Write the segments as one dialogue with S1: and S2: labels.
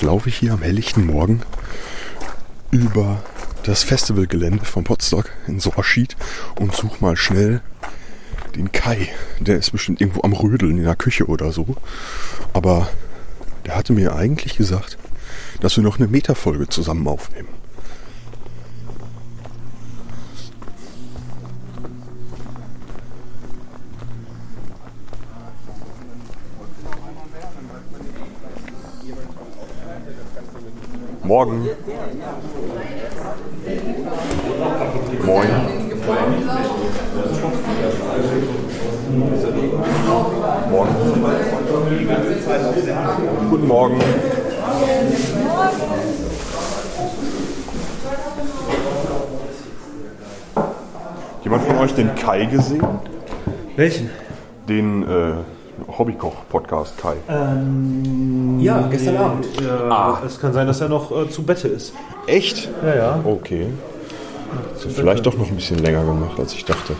S1: laufe ich hier am helllichten Morgen über das Festivalgelände von Potsdok in Sorschied und suche mal schnell den Kai. Der ist bestimmt irgendwo am Rödeln in der Küche oder so. Aber der hatte mir eigentlich gesagt, dass wir noch eine Metafolge zusammen aufnehmen. Morgen. Moin. Morgen. Guten Morgen. Jemand von euch den Kai gesehen?
S2: Welchen?
S1: Den äh, Hobbykoch-Podcast Kai.
S2: Ja, gestern Abend.
S1: Ah.
S2: Es kann sein, dass er noch äh, zu Bette ist.
S1: Echt?
S2: Ja, ja.
S1: Okay. Hat vielleicht doch noch ein bisschen länger gemacht, als ich dachte.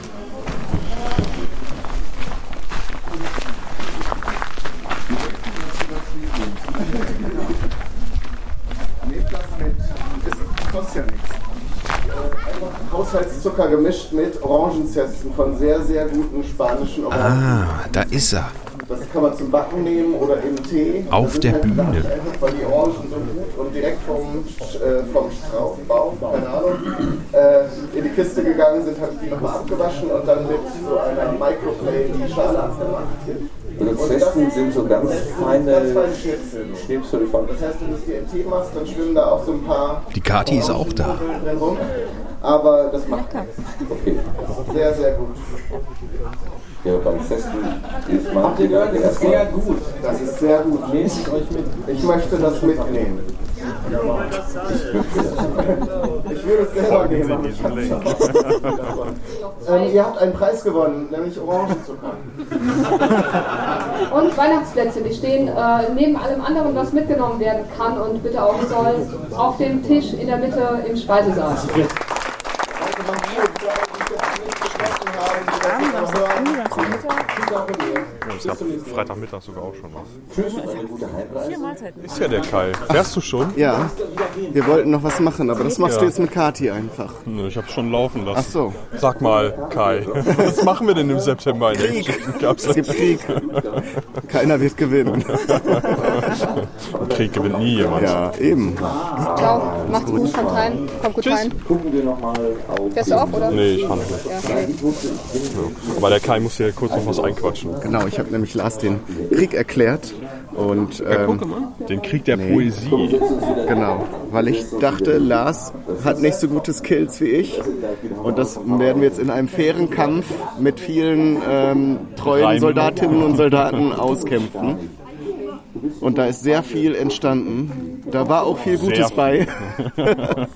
S3: Das kostet ja nichts. Einfach Haushaltszucker gemischt mit Orangenzesten von sehr, sehr guten spanischen Orangen.
S4: Ah, da ist er.
S3: Das kann man zum Backen nehmen oder in Tee.
S4: Auf der
S3: halt
S4: Bühne.
S3: Einfach, weil die Orangen so gut und direkt vom, äh, vom Strauch, keine Ahnung, äh, in die Kiste gegangen sind, habe ich die nochmal abgewaschen und dann mit so einer Microplane die Schale abgemacht.
S5: Und das Zesten sind so ganz
S3: Ganz
S5: feine
S3: feine Schnipsel. Das heißt, wenn du es dir in Tee machst, dann schwimmen da auch so ein paar
S4: Die Kati ist auch da.
S3: drin rum. Aber das macht
S5: Okay.
S3: sehr, sehr gut.
S5: Ja, beim Zesten ist man wieder
S3: Das ist sehr gut. Das ist sehr gut. Nehmt es euch mit. Ich möchte das mitnehmen. Ich würde es selber nehmen. ähm, ihr habt einen Preis gewonnen, nämlich Orangenzucker.
S6: Und Weihnachtsplätze, die stehen äh, neben allem anderen, was mitgenommen werden kann und bitte auch soll, auf dem Tisch in der Mitte im Speisesaal.
S1: Es gab Freitagmittag sogar auch schon was.
S5: gute Heimreise.
S1: Ist ja der Kai. Fährst du schon?
S3: Ja, wir wollten noch was machen, aber das machst
S1: Ja.
S3: du jetzt mit Kati einfach.
S1: Nö, ich hab's schon laufen lassen.
S3: Ach so.
S1: Sag mal, Kai, was machen wir denn im September
S3: Krieg. Es gibt Krieg. Keiner wird gewinnen.
S1: Krieg gewinnt nie jemand.
S3: Ja, eben.
S6: Ciao, macht's gut, kommt rein, kommt gut rein.
S5: Gucken wir nochmal auf.
S6: Fährst du auch, oder?
S1: Nee, ich handle.
S6: Ja, okay.
S1: Aber der Kai muss hier kurz noch was einquatschen.
S3: Genau, ich habe nämlich Lars den Krieg erklärt. Und ähm,
S1: Den Krieg der Poesie.
S3: genau, weil ich dachte, Lars hat nicht so gute Skills wie ich. Und das werden wir jetzt in einem fairen Kampf mit vielen ähm, treuen. Soldatinnen und Soldaten auskämpfen. Und da ist sehr viel entstanden. Da war auch viel Gutes
S1: Sehr
S3: bei.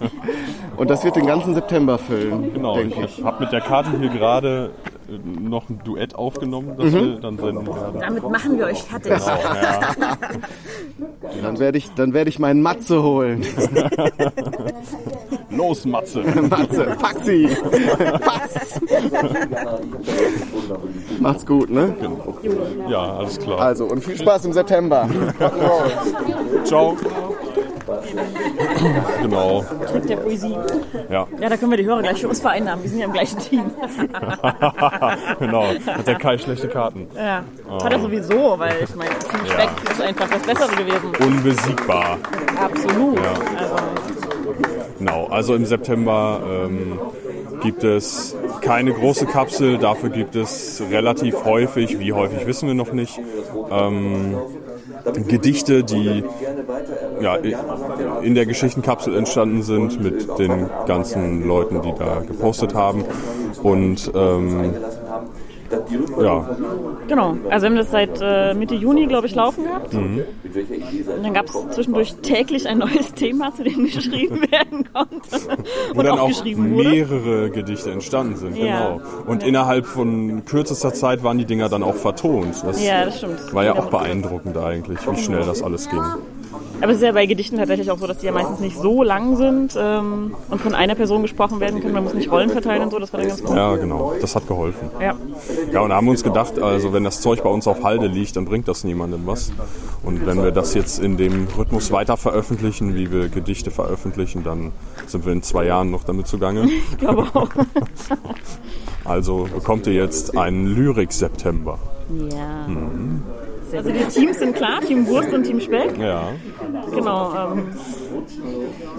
S3: und das wird den ganzen September füllen,
S1: Genau,
S3: denke
S1: ich
S3: ich.
S1: habe mit der Karte hier gerade noch ein Duett aufgenommen, das wir dann senden werden.
S7: Damit machen wir euch fertig.
S1: Genau, ja.
S3: Dann werde ich, dann werde ich meinen Matze holen.
S1: Los, Matze!
S3: Matze, pack sie! Pass! Macht's gut, ne?
S1: Ja, alles klar.
S3: Also, und viel Spaß im September.
S1: Ciao! Genau,
S7: Krieg der Poesie.
S1: ja.
S7: Ja, da können wir die Hörer gleich für uns vereinnahmen. Wir sind ja im gleichen Team.
S1: genau. Hat der Kai schlechte Karten.
S7: ja. Hat er sowieso, weil ich meine, Team Speck ist einfach das Bessere gewesen.
S1: Unbesiegbar.
S7: Absolut. Also,
S1: Genau, also im September ähm, gibt es keine große Kapsel, dafür gibt es relativ häufig, wie häufig wissen wir noch nicht, ähm, Gedichte, die ja, in der Geschichtenkapsel entstanden sind mit den ganzen Leuten, die da gepostet haben. Und ähm, ja,
S7: genau. Also wir haben das seit äh, Mitte Juni, glaube ich, laufen gehabt.
S1: Mhm.
S7: Und dann gab es zwischendurch täglich ein neues Thema, zu dem geschrieben werden konnte.
S1: wo
S7: Und
S1: dann auch
S7: geschrieben wurde.
S1: mehrere Gedichte entstanden sind.
S7: Ja.
S1: Genau. Und innerhalb von kürzester Zeit waren die Dinger dann auch vertont. Das
S7: Ja, das stimmt.
S1: war ja auch beeindruckend eigentlich, wie schnell das alles ging.
S7: Aber es ist ja bei Gedichten tatsächlich auch so, dass die ja meistens nicht so lang sind ähm, und von einer Person gesprochen werden können. Man muss nicht Rollen verteilen und so, das war dann ganz gut.
S1: Ja, genau. Das hat geholfen.
S7: Ja.
S1: Ja, und da haben wir uns gedacht, also wenn das Zeug bei uns auf Halde liegt, dann bringt das niemandem was. Und wenn wir das jetzt in dem Rhythmus weiter veröffentlichen, wie wir Gedichte veröffentlichen, dann sind wir in zwei Jahren noch damit zugange.
S7: Ich glaube auch.
S1: Also bekommt ihr jetzt einen Lyrik-September.
S7: Ja. Also die Teams sind klar, Team Wurst und Team Speck.
S1: Ja.
S7: Genau. Ähm,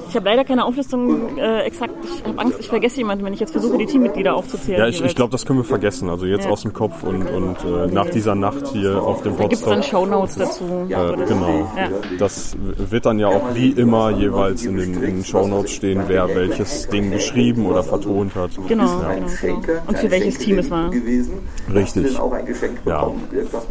S7: ich habe leider keine Auflistung äh, exakt. Ich habe Angst, ich vergesse jemanden, wenn ich jetzt versuche, die Teammitglieder aufzuzählen.
S1: Ja, ich, ich glaube, das können wir vergessen. Also jetzt
S7: Ja.
S1: aus dem Kopf und, und äh, nach dieser Nacht hier auf dem
S7: Da gibt es dann. Shownotes dazu.
S1: Äh, genau.
S7: Ja.
S1: Das wird dann ja auch wie immer jeweils in den, in den Shownotes stehen, wer welches Ding geschrieben oder vertont hat.
S7: Genau,
S1: Ja.
S7: genau, genau. Und für welches Team es war.
S1: Richtig. Ja.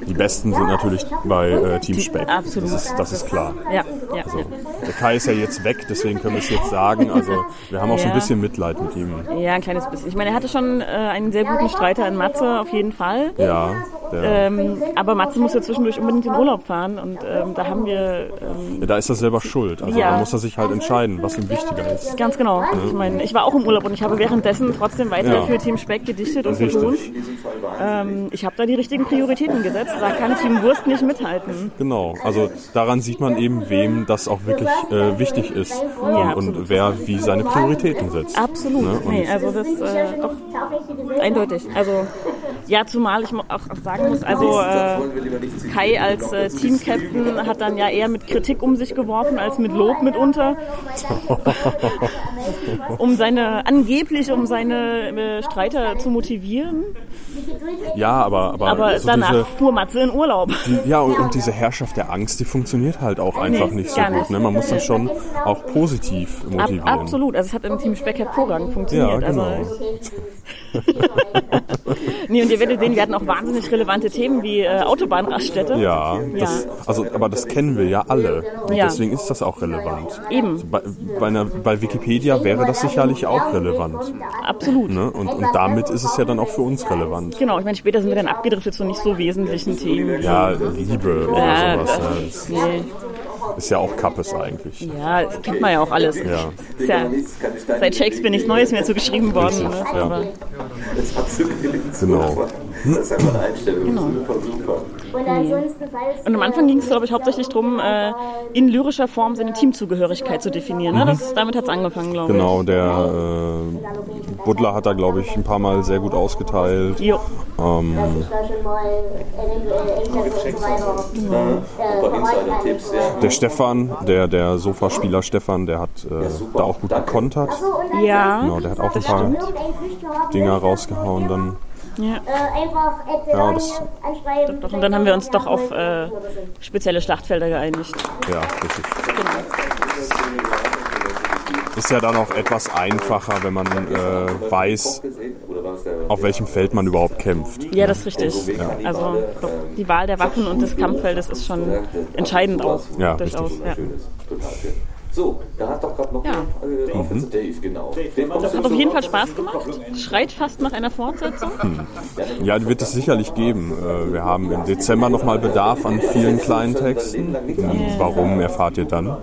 S1: Die besten sind natürlich bei äh, Team Speck.
S7: Absolut.
S1: Das ist, das ist klar.
S7: Ja, ja.
S1: Also, der Kai ist ja jetzt weg, deswegen können wir es jetzt sagen. Also wir haben auch so ein
S7: Ja.
S1: bisschen Mitleid mit ihm.
S7: Ja, ein kleines bisschen. Ich meine, er hatte schon äh, einen sehr guten Streiter in Matze, auf jeden Fall.
S1: Ja,
S7: Ähm, aber Matze muss ja zwischendurch unbedingt in Urlaub fahren und ähm, da haben wir ähm,
S1: ja, da ist er selber schuld. Also
S7: Ja.
S1: da muss er sich halt entscheiden, was ihm wichtiger ist.
S7: ganz genau. Ich meine, ich war auch im Urlaub und ich habe währenddessen trotzdem weiter
S1: Ja.
S7: für Team Speck gedichtet und vertont. Ähm, ich habe da die richtigen Prioritäten gesetzt. Da kann Team Wurst nicht mithalten.
S1: Genau, also daran sieht man eben, wem das auch wirklich äh, wichtig ist und, und wer wie seine Prioritäten setzt.
S7: Absolut.
S1: Ne?
S7: Nee, also das äh, doch eindeutig. Also ja, zumal ich auch, sagen muss, also äh, Kai als äh, Team-Captain hat dann ja eher mit Kritik um sich geworfen als mit Lob mitunter. um seine, angeblich um seine äh, Streiter zu motivieren.
S1: ja, aber, aber,
S7: Aber
S1: so
S7: danach
S1: diese,
S7: fuhr Matze in Urlaub.
S1: die, ja, und, und diese Herrschaft der Angst, die funktioniert halt auch einfach
S7: Nee,
S1: nicht so gut.
S7: nicht.
S1: Ne? Man muss dann schon auch positiv
S7: Ab,
S1: motivieren.
S7: absolut. Also es hat im Team Speck hervorragend funktioniert.
S1: Ja, genau.
S7: Also, nee, und ihr werdet sehen, wir hatten auch wahnsinnig relevante Themen wie äh, Autobahnraststätte.
S1: Ja, das, also, aber das kennen wir ja alle.
S7: Ja.
S1: deswegen ist das auch relevant.
S7: Eben,
S1: Bei, bei, einer, bei Wikipedia wäre das sicherlich auch relevant.
S7: absolut.
S1: Ne? Und, und damit ist es ja dann auch für uns relevant.
S7: Genau, ich meine, später sind wir dann abgedriftet zu nicht so wesentlichen Themen.
S1: Ja, Liebe oder
S7: Ja,
S1: sowas.
S7: das-
S1: Ja,
S7: Nee.
S1: Ist ja auch Kappes eigentlich.
S7: Ja, kennt man ja auch alles.
S1: Ja.
S7: Ist ja seit Shakespeare nichts Neues mehr so geschrieben worden. Ne?
S1: ja. Genau.
S5: Das ist einfach eine Einstellung. Super, super.
S8: Und
S7: am Anfang ging es, glaube ich, hauptsächlich darum, äh, in lyrischer Form seine Teamzugehörigkeit zu definieren. Ne? Das, damit hat es angefangen, glaube ich.
S1: Genau, der äh, Butler hat da, glaube ich, ein paar Mal sehr gut ausgeteilt.
S7: Jo.
S1: Ähm.
S8: Äh,
S1: der Stefan, der, der Sofaspieler Stefan, der hat äh, da auch gut gekontert.
S7: Ja.
S1: Genau, der hat auch ein paar Dinger rausgehauen dann.
S7: Ja.
S8: Äh,
S1: Ja, das-
S8: anschreiben.
S7: Doch, und dann haben wir uns doch auf äh, spezielle Schlachtfelder geeinigt.
S1: Ja, richtig. Ist ja dann auch etwas einfacher, wenn man äh, weiß, auf welchem Feld man überhaupt kämpft.
S7: Ja, das ist richtig. Also doch, die Wahl der Waffen und des Kampffeldes ist schon entscheidend auch.
S1: Ja,
S7: durchaus.
S1: richtig.
S7: Ja.
S5: So, da hat doch gerade noch
S7: Ja.
S5: äh, auf jetzt Dave, genau. Dave, kommst du
S7: Hat auf jeden? Fall Spaß gemacht. Schreit fast nach einer Fortsetzung.
S1: Ja, die wird es sicherlich geben. Äh, Wir haben im Dezember nochmal Bedarf an vielen kleinen Texten. Warum erfahrt ihr dann?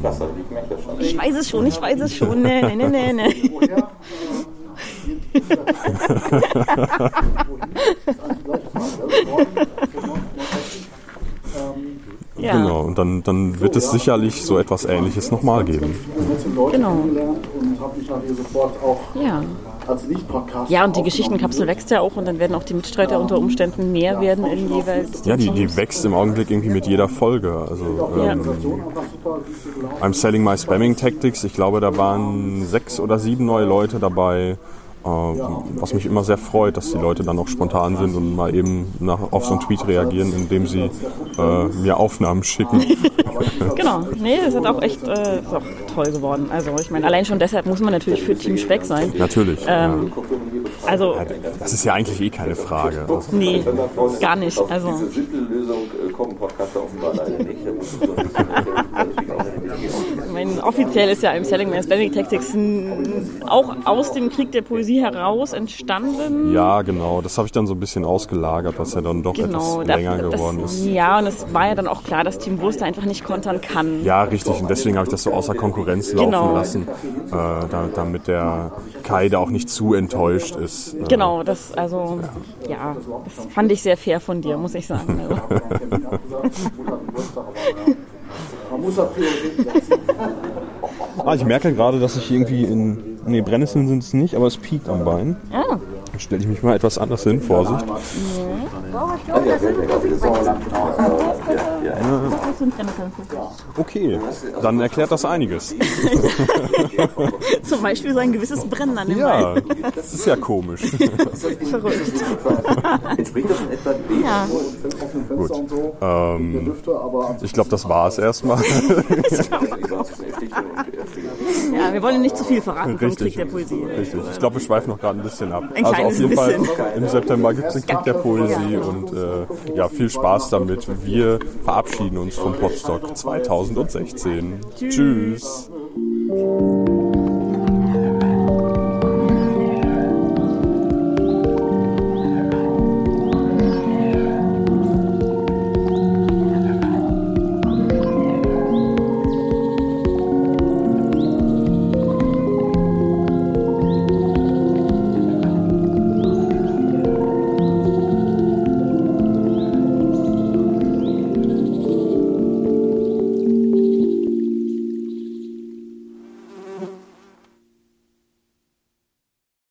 S5: Das schon.
S7: Ich weiß es schon, ich weiß es schon. Nee, nee, nee, nee, nee. Ja,
S1: Genau, und dann, dann wird es sicherlich so etwas Ähnliches nochmal geben.
S7: genau.
S9: und habe mich dann hier sofort auch
S7: Ja. ja, und die Geschichtenkapsel wächst ja auch und dann werden auch die Mitstreiter unter Umständen mehr werden in jeweils.
S1: Ja, die, die wächst im Augenblick irgendwie mit jeder Folge. Also
S7: Ja.
S1: ähm, I'm Selling My Spamming Tactics, ich glaube, da waren sechs oder sieben neue Leute dabei. Äh, Was mich immer sehr freut, dass die Leute dann auch spontan sind und mal eben nach, auf so einen Tweet reagieren, indem sie äh, mir Aufnahmen schicken.
S7: Genau. Nee, es hat auch echt äh, ist auch toll geworden. Also ich meine, allein schon deshalb muss man natürlich für Team Speck sein.
S1: Natürlich.
S7: Ähm, also,
S1: ja. Das ist ja eigentlich eh keine Frage. Also,
S7: nee, gar nicht. Also,
S5: Diese simple Lösung kommen Podcaster offenbar leider nicht. Da muss man so ein bisschen, äh,
S7: Ich meine, offiziell ist ja im Selling Man's Blending Tactics auch aus dem Krieg der Poesie heraus entstanden.
S1: Ja, genau. Das habe ich dann so ein bisschen ausgelagert, was ja dann doch
S7: Genau,
S1: etwas länger
S7: das,
S1: geworden ist.
S7: Ja, und es war ja dann auch klar, dass Team Wurst da einfach nicht kontern kann.
S1: Ja, richtig. Und deswegen habe ich das so außer Konkurrenz laufen
S7: Genau.
S1: lassen, äh, da, damit der Kai da auch nicht zu enttäuscht ist. Äh,
S7: Genau, das, also, ja, das fand ich sehr fair von dir, muss ich sagen. Also.
S9: Man muss ja Prioritäten setzen.
S1: Ah, ich merke gerade, dass ich irgendwie in. Nee, Brennnesseln sind es nicht, aber es piekt am Bein.
S7: Ah.
S1: Dann stelle ich mich mal etwas anders hin, Vorsicht. Okay, dann erklärt das einiges.
S7: Zum Beispiel so ein gewisses Brennen an dem
S1: Ja,
S7: Bein.
S1: das ist ja komisch.
S7: Verrückt.
S5: Entspricht das in etwa dem?
S7: Ja.
S9: So.
S1: Ähm, ich glaube, das war es erstmal.
S7: ja, wir wollen nicht zu viel verraten vom Krieg
S1: Richtig.
S7: der Poesie.
S1: Richtig. Ich glaube, wir schweifen noch gerade ein bisschen ab.
S7: Ein
S1: also auf jeden
S7: bisschen.
S1: Fall im September gibt es den Krieg der Poesie und äh, ja, viel Spaß damit. Wir verabschieden uns vom Podstock 2016. Tschüss.
S7: Tschüss.